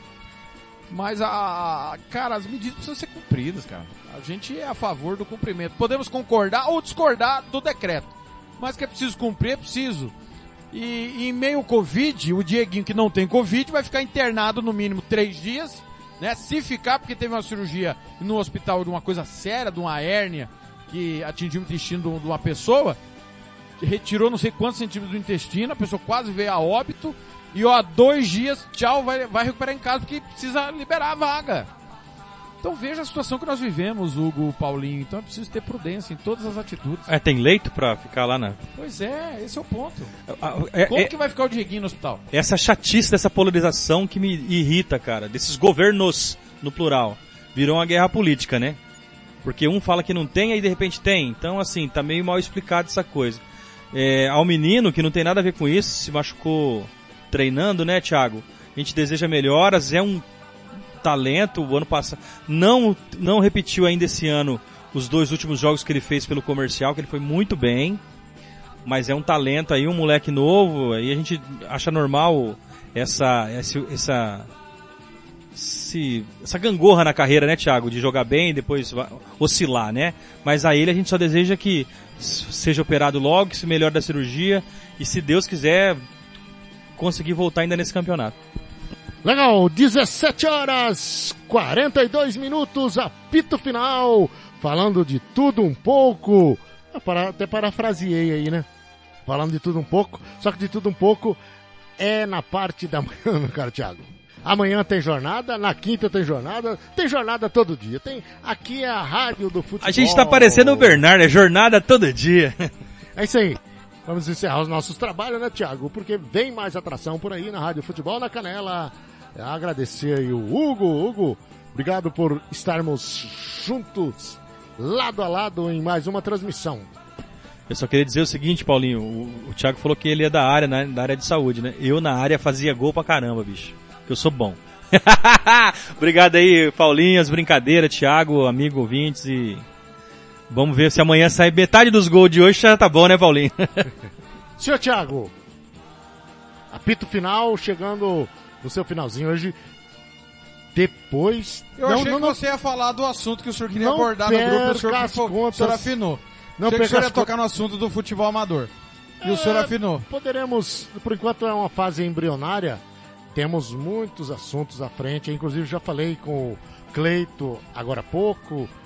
Mas a- cara, as medidas precisam ser cumpridas, cara. A gente é a favor do cumprimento. Podemos concordar ou discordar do decreto. Mas que é preciso cumprir, é preciso. E, em meio ao Covid, o Dieguinho que não tem Covid vai ficar internado no mínimo três dias, né? Se ficar, porque teve uma cirurgia no hospital de uma coisa séria, de uma hérnia que atingiu o intestino de uma pessoa, retirou não sei quantos centímetros do intestino, a pessoa quase veio a óbito, e ó, dois dias, tchau, vai, vai recuperar em casa porque precisa liberar a vaga. Então veja a situação que nós vivemos, Hugo, Paulinho. Então é preciso ter prudência em todas as atitudes. É, tem leito pra ficar lá na. Pois é, esse é o ponto. É- Como é- que vai ficar o Dieguinho no hospital? essa chatice dessa polarização que me irrita, cara, desses governos no plural. Virou uma guerra política, né? Porque um fala que não tem, aí de repente tem. Então, assim, tá meio mal explicado essa coisa. É, ao menino, que não tem nada a ver com isso, se machucou treinando, né, Thiago? A gente deseja melhoras, é um talento. O ano passado não, não repetiu ainda esse ano os dois últimos jogos que ele fez pelo comercial, que ele foi muito bem. Mas é um talento aí, um moleque novo, aí a gente acha normal essa, essa, essa, essa gangorra na carreira, né, Thiago? De jogar bem e depois oscilar, né? Mas a ele a gente só deseja que seja operado logo, que se melhore da cirurgia e se Deus quiser conseguir voltar ainda nesse campeonato. Legal, 17 horas 42 minutos, apito final, falando de tudo um pouco. Ah, Até parafraseei aí, né? Falando de tudo um pouco, só que de tudo um pouco é na parte da manhã, meu caro Thiago. Amanhã tem jornada, na quinta tem jornada, tem jornada todo dia. Tem aqui é a rádio do futebol. A gente tá parecendo o Bernardo, é jornada todo dia. É isso aí. Vamos encerrar os nossos trabalhos, né, Thiago? Porque vem mais atração por aí na Rádio Futebol na Canela. É, Agradecer aí o Hugo. Hugo, obrigado por estarmos juntos, lado a lado, em mais uma transmissão. Eu só queria dizer o seguinte, Paulinho, o, o Thiago falou que ele é da área, né, da área de saúde, né? Eu na área fazia gol pra caramba, bicho. Que eu sou bom. Obrigado aí, Paulinhas, brincadeira, Thiago, amigo ouvintes e vamos ver se amanhã sai metade dos gols de hoje já tá bom, né, Paulinho? Senhor Thiago, apito final, chegando no seu finalzinho hoje. Depois. Eu não, achei não, que não, você ia falar do assunto que o senhor queria abordar no grupo, o senhor, perca as ficou- o contas. senhor afinou. não achei que o senhor ia tocar no assunto do futebol amador. E o senhor É, afinou. Poderemos, por enquanto é uma fase embrionária, temos muitos assuntos à frente, inclusive já falei com o Cleito agora há pouco, É,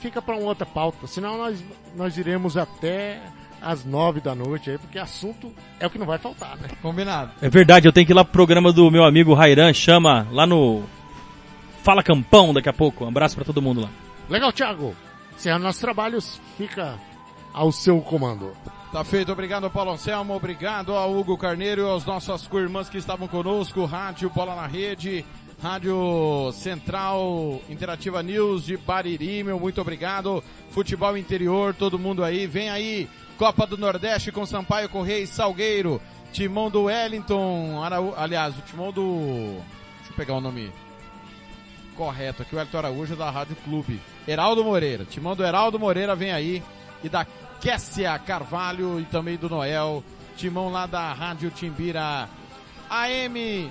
fica para uma outra pauta, senão nós, nós iremos até às nove da noite aí, porque assunto é o que não vai faltar, né? Combinado. É verdade, eu tenho que ir lá pro programa do meu amigo Rairan, chama lá no Fala Campão daqui a pouco. Um abraço pra todo mundo lá. Legal, Thiago. Encerrando nossos trabalhos, fica ao seu comando. Tá feito, obrigado Paulo Anselmo, obrigado ao Hugo Carneiro e aos nossas co-irmãs que estavam conosco, Rádio Bola na Rede, Rádio Central Interativa News de Bariri, meu muito obrigado, Futebol Interior, todo mundo aí, vem aí, Copa do Nordeste com Sampaio Correia e Salgueiro, Timão do Wellington, Araú... aliás, o Timão do... deixa eu pegar o nome correto aqui, o Wellington Araújo da Rádio Clube, Heraldo Moreira, Timão do Heraldo Moreira vem aí, e da Kessia Carvalho e também do Noel, timão lá da Rádio Timbira AM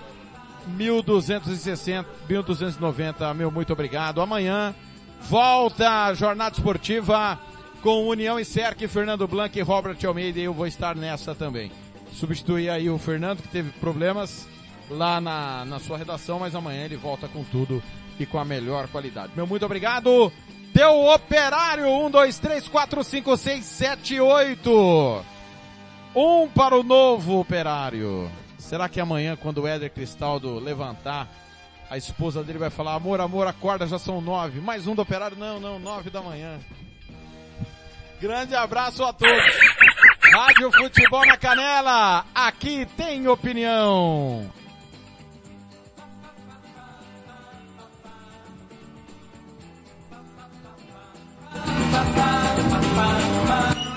1260, 1290, meu muito obrigado. Amanhã volta a jornada esportiva com União e Cerque, Fernando Blanc e Robert Almeida eu vou estar nessa também. Substituir aí o Fernando que teve problemas lá na, na sua redação, mas amanhã ele volta com tudo e com a melhor qualidade. Meu muito obrigado. Teu operário, 1, 2, 3, 4, 5, 6, 7, 8. Um para o novo operário. Será que amanhã, quando o Éder Cristaldo levantar, a esposa dele vai falar, amor, amor, acorda, já são nove. Mais um do operário? Não, não, nove da manhã. Grande abraço a todos. Rádio Futebol na Canela, aqui tem opinião. Bye.